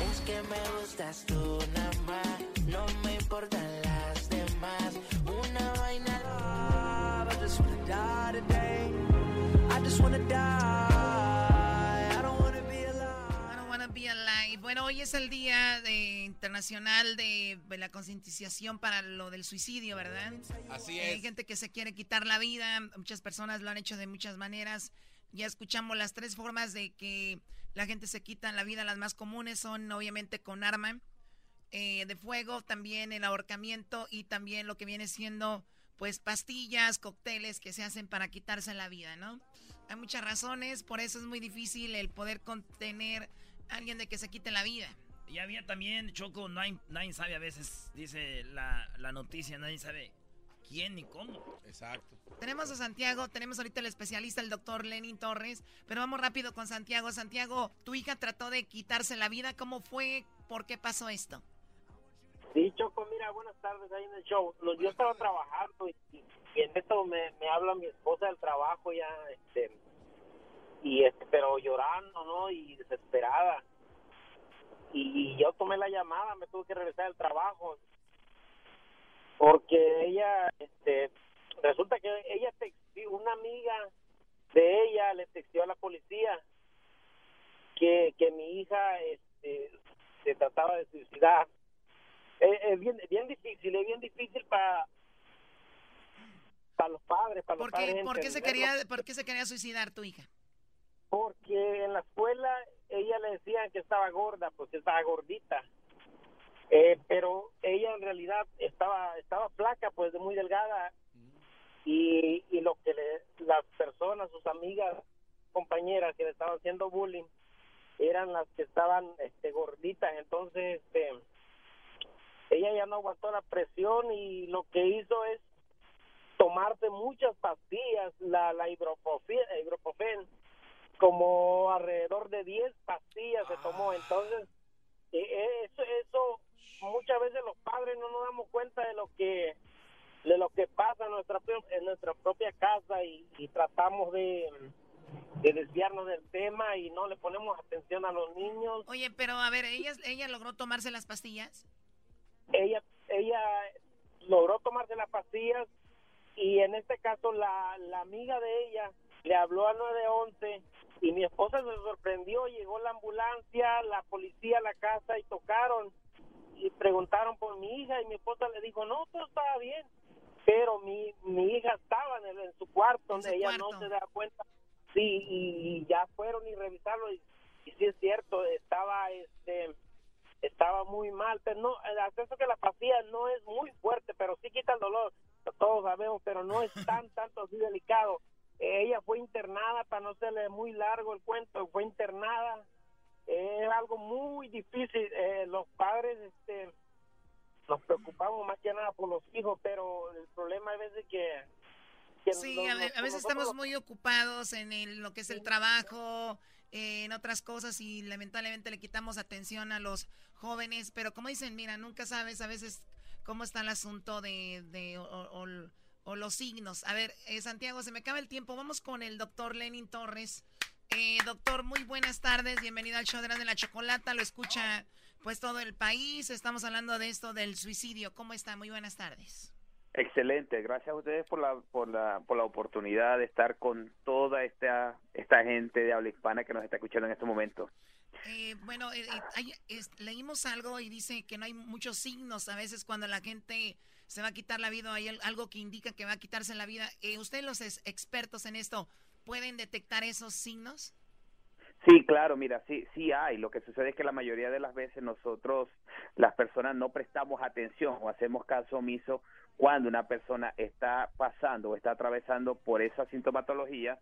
Es que me gustas tú nada más, no me importan las demás. Una vaina love, I just wanna die today. I just wanna die. I don't wanna be alive. I don't wanna be alive. Bueno, hoy es el día de, internacional de, de la concientización para lo del suicidio, ¿verdad? Así Hay es. gente que se quiere quitar la vida, muchas personas lo han hecho de muchas maneras. Ya escuchamos las tres formas de que la gente se quita la vida. Las más comunes son obviamente con arma eh, de fuego, también el ahorcamiento y también lo que viene siendo pues pastillas, cócteles que se hacen para quitarse la vida, ¿no? Hay muchas razones, por eso es muy difícil el poder contener a alguien de que se quite la vida. Y había también, Choco, nadie, nadie sabe a veces, dice la, la noticia, nadie sabe quién ni cómo. Exacto. Tenemos a Santiago, tenemos ahorita el especialista, el doctor Lenin Torres, pero vamos rápido con Santiago. Santiago, tu hija trató de quitarse la vida, ¿cómo fue? ¿Por qué pasó esto? Sí, Choco, mira, buenas tardes ahí en el show. Yo estaba trabajando y, y- y en esto me, me habla mi esposa del trabajo ya, este, y este, pero llorando, ¿no? Y desesperada. Y, yo tomé la llamada, me tuve que regresar al trabajo porque ella, este, resulta que ella textió, una amiga de ella le texteó a la policía que, que mi hija, este, se trataba de suicidar es, es bien, bien difícil, es bien difícil para para los padres, para los ¿Por qué, padres. por qué se quería, ¿Por qué se quería suicidar tu hija? Porque en la escuela ella le decían que estaba gorda, pues estaba gordita. Eh, pero ella en realidad estaba estaba flaca, pues de muy delgada. Y, y lo que le, las personas, sus amigas, compañeras que le estaban haciendo bullying, eran las que estaban este, gorditas. Entonces, este, ella ya no aguantó la presión y lo que hizo es tomarse muchas pastillas, la, la ibuprofen, como alrededor de 10 pastillas se tomó. Entonces, eh, eh, eso, eso muchas veces los padres no nos damos cuenta de lo que de lo que pasa en nuestra en nuestra propia casa y, y tratamos de, de desviarnos del tema y no le ponemos atención a los niños. Oye, pero a ver, ¿ella, ella logró tomarse las pastillas? ella ella logró tomarse las pastillas y en este caso la, la amiga de ella le habló a 911 y mi esposa se sorprendió, llegó la ambulancia, la policía a la casa y tocaron y preguntaron por mi hija y mi esposa le dijo, no, todo estaba bien, pero mi, mi hija estaba en, el- en su cuarto donde su ella cuarto. no se da cuenta. Sí, y, y ya fueron y revisarlo y, y sí es cierto, estaba este estaba muy mal, pero no, el acceso que la pastilla no es muy fuerte, pero sí quita el dolor, todos sabemos, pero no es tan, tanto así delicado. Ella fue internada, para no serle muy largo el cuento, fue internada, es algo muy difícil, Eh, los padres este, nos preocupamos más que nada por los hijos, pero el problema es veces que... que Sí, los- a, los- a veces estamos los- muy ocupados en el- lo que es el trabajo, eh, en otras cosas y lamentablemente le quitamos atención a los jóvenes, pero como dicen, mira, nunca sabes a veces cómo está el asunto de, de- o, o- o los signos. A ver, eh, Santiago, se me acaba el tiempo, vamos con el doctor Lenin Torres. Eh, doctor, muy buenas tardes, bienvenido al show de de la Chocolata, lo escucha pues todo el país, estamos hablando de esto del suicidio, ¿cómo está? Muy buenas tardes. Excelente, gracias a ustedes por la, por la, por la oportunidad de estar con toda esta, esta gente de habla hispana que nos está escuchando en este momento. Eh, bueno, eh, eh, leímos algo y dice que no hay muchos signos a veces cuando la gente se va a quitar la vida, hay algo que indica que va a quitarse la vida. ¿Ustedes los expertos en esto pueden detectar esos signos? Sí, claro, mira, sí, sí hay. Lo que sucede es que la mayoría de las veces nosotros, las personas, no prestamos atención o hacemos caso omiso cuando una persona está pasando o está atravesando por esa sintomatología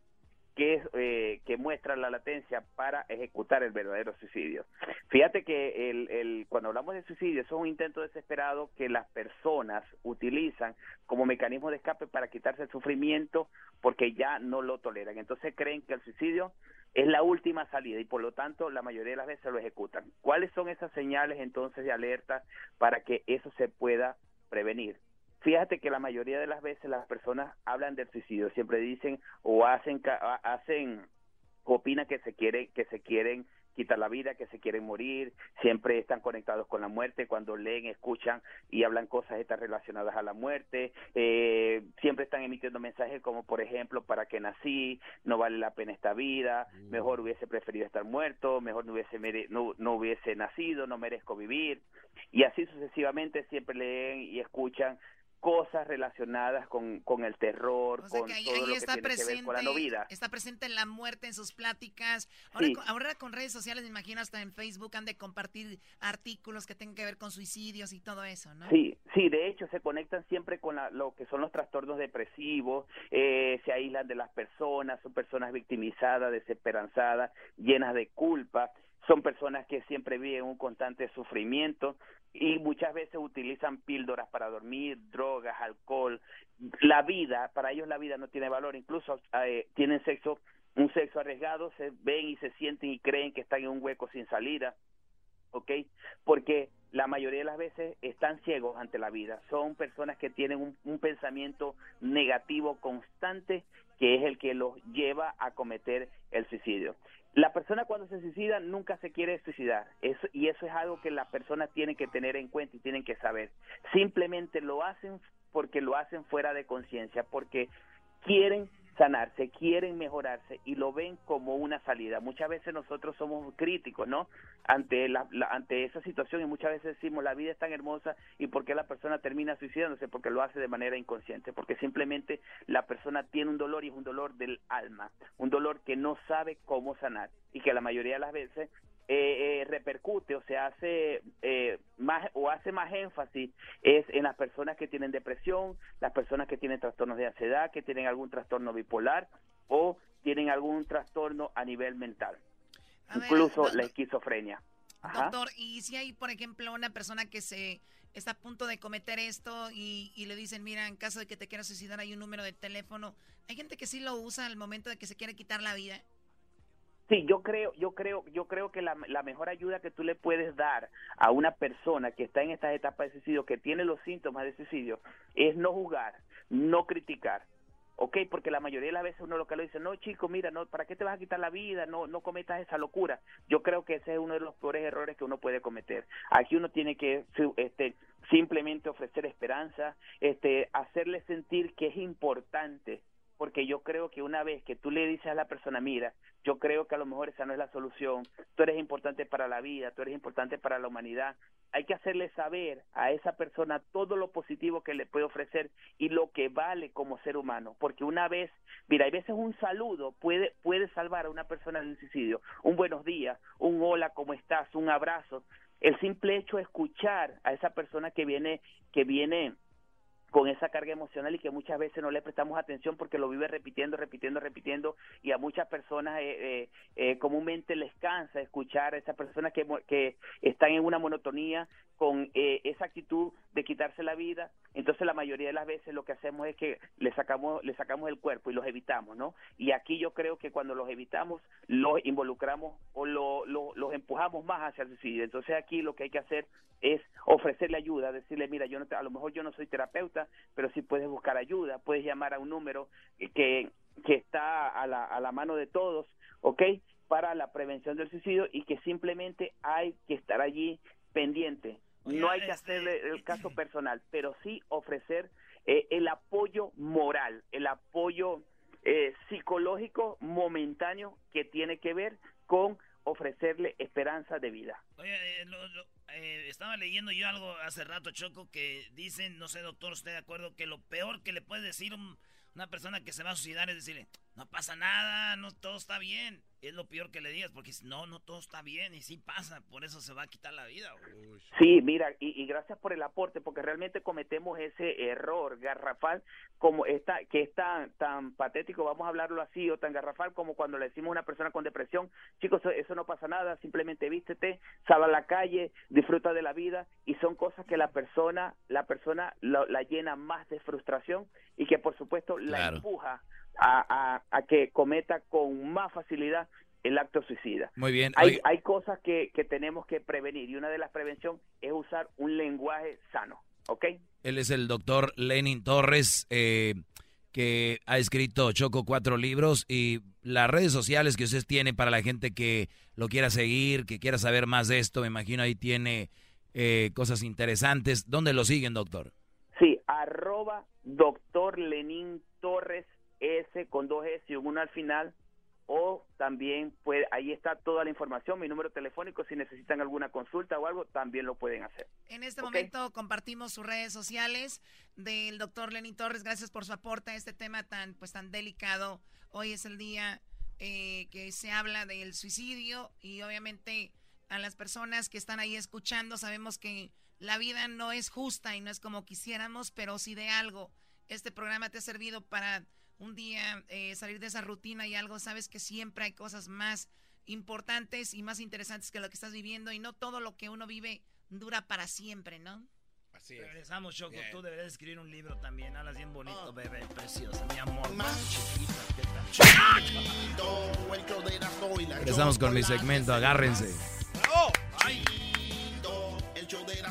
que, eh, que muestra la latencia para ejecutar el verdadero suicidio. Fíjate que el, el, cuando hablamos de suicidio, eso es un intento desesperado que las personas utilizan como mecanismo de escape para quitarse el sufrimiento porque ya no lo toleran. Entonces creen que el suicidio es la última salida y por lo tanto la mayoría de las veces lo ejecutan. ¿Cuáles son esas señales entonces de alerta para que eso se pueda prevenir? Fíjate que la mayoría de las veces las personas hablan del suicidio, siempre dicen o hacen hacen opinan que se quieren que se quieren quitar la vida, que se quieren morir, siempre están conectados con la muerte, cuando leen, escuchan y hablan cosas estas relacionadas a la muerte, eh, siempre están emitiendo mensajes como por ejemplo, para que nací, no vale la pena esta vida, mm. mejor hubiese preferido estar muerto, mejor no hubiese, no, no hubiese nacido, no merezco vivir, y así sucesivamente siempre leen y escuchan cosas relacionadas con, con el terror, con todo lo que tiene presente, que ver con la no vida. Está presente la muerte en sus pláticas. Ahora, con redes sociales, me imagino, hasta en Facebook han de compartir artículos que tengan que ver con suicidios y todo eso, ¿no? Sí, sí, de hecho se conectan siempre con lo que son los trastornos depresivos, eh, se aíslan de las personas, son personas victimizadas, desesperanzadas, llenas de culpa son personas que siempre viven un constante sufrimiento y muchas veces utilizan píldoras para dormir, drogas, alcohol. La vida, para ellos la vida no tiene valor, incluso eh, tienen sexo, un sexo arriesgado, se ven y se sienten y creen que están en un hueco sin salida, ¿ok? Porque la mayoría de las veces están ciegos ante la vida, son personas que tienen un, un pensamiento negativo constante que es el que los lleva a cometer el suicidio. La persona cuando se suicida nunca se quiere suicidar eso, y eso es algo que la persona tiene que tener en cuenta y tienen que saber. Simplemente lo hacen porque lo hacen fuera de conciencia, porque quieren sanarse, quieren mejorarse y lo ven como una salida. Muchas veces nosotros somos críticos, ¿no? Ante la, ante esa situación y muchas veces decimos la vida es tan hermosa y por qué la persona termina suicidándose porque lo hace de manera inconsciente, porque simplemente la persona tiene un dolor y es un dolor del alma, un dolor que no sabe cómo sanar y que la mayoría de las veces eh, eh, repercute o se hace eh, más o hace más énfasis es en las personas que tienen depresión, las personas que tienen trastornos de ansiedad, que tienen algún trastorno bipolar o tienen algún trastorno a nivel mental, incluso la esquizofrenia. Doctor, y si hay, por ejemplo, una persona que se está a punto de cometer esto y, y, le dicen, mira, en caso de que te quieras suicidar hay un número de teléfono, hay gente que sí lo usa al momento de que se quiere quitar la vida. Sí, yo creo, yo creo, yo creo que la, mejor ayuda que tú le puedes dar a una persona que está en estas etapas de suicidio, que tiene los síntomas de suicidio, es no juzgar, no criticar, ¿ok? Porque la mayoría de las veces uno lo que le dice, no, chico, mira, no, ¿para qué te vas a quitar la vida? No, no cometas esa locura. Yo creo que ese es uno de los peores errores que uno puede cometer. Aquí uno tiene que, este, simplemente ofrecer esperanza, este, hacerle sentir que es importante porque yo creo que una vez que tú le dices a la persona, mira, yo creo que a lo mejor esa no es la solución, tú eres importante para la vida, tú eres importante para la humanidad, hay que hacerle saber a esa persona todo lo positivo que le puede ofrecer y lo que vale como ser humano, porque una vez, mira, hay veces un saludo puede, puede salvar a una persona del suicidio, un buenos días, un hola, ¿cómo estás?, un abrazo, el simple hecho de escuchar a esa persona que viene, que viene con esa carga emocional y que muchas veces no le prestamos atención porque lo vive repitiendo, repitiendo, repitiendo y a muchas personas eh, eh, eh comúnmente les cansa escuchar a esas personas que, que están en una monotonía con eh, esa actitud de quitarse la vida, entonces la mayoría de las veces lo que hacemos es que le sacamos le sacamos el cuerpo y los evitamos, ¿no? Y aquí yo creo que cuando los evitamos los involucramos o lo, los empujamos más hacia el suicidio. Entonces aquí lo que hay que hacer es ofrecerle ayuda, decirle, mira, yo no a lo mejor yo no soy terapeuta, pero sí puedes buscar ayuda, puedes llamar a un número que que está a la, a la mano de todos, ¿ok? para la prevención del suicidio y que simplemente hay que estar allí pendiente no hay que hacer este, el caso personal, pero sí ofrecer eh, el apoyo moral, el apoyo eh, psicológico momentáneo que tiene que ver con ofrecerle esperanza de vida. Oye, eh, estaba leyendo yo algo hace rato, Choco, que dicen, no sé, doctor, usted de acuerdo, que lo peor que le puede decir una persona que se va a suicidar es decirle, no pasa nada, no todo está bien. Es lo peor que le digas, porque no, no todo está bien y sí pasa, por eso se va a quitar la vida. Sí, mira, y, gracias por el aporte, porque realmente cometemos ese error garrafal como esta, que es tan, tan patético, vamos a hablarlo así, o tan garrafal como cuando le decimos a una persona con depresión, chicos, eso no pasa nada, simplemente vístete, sal a la calle, disfruta de la vida, y son cosas que la persona, la persona la llena más de frustración y que por supuesto la empuja a, que cometa con más facilidad el acto suicida. Muy bien. Hay, hay cosas que, que, tenemos que prevenir y una de las prevenciones es usar un lenguaje sano, ¿ok? Él es el doctor Lenin Torres, eh, que ha escrito Choco cuatro libros y las redes sociales que usted tiene para la gente que lo quiera seguir, que quiera saber más de esto, me imagino ahí tiene eh, cosas interesantes. ¿Dónde lo siguen, doctor? Sí, arroba doctor Lenin Torres S con dos S y un al final o también puede, ahí está toda la información, mi número telefónico, si necesitan alguna consulta o algo, también lo pueden hacer. En este momento compartimos sus redes sociales del doctor Lenin Torres, gracias por su aporte a este tema tan, pues, tan delicado. Hoy es el día eh, que se habla del suicidio y obviamente a las personas que están ahí escuchando sabemos que la vida no es justa y no es como quisiéramos, pero si de algo este programa te ha servido para un día eh, salir de esa rutina y algo, sabes que siempre hay cosas más importantes y más interesantes que lo que estás viviendo y no todo lo que uno vive dura para siempre, ¿no? Así es. Regresamos, Choco. Tú deberías escribir un libro también. Hablas bien bonito, oh. bebé. Preciosa, mi amor. Más chiquita. Regresamos con mi segmento. Agárrense. ¡Ay! El show de la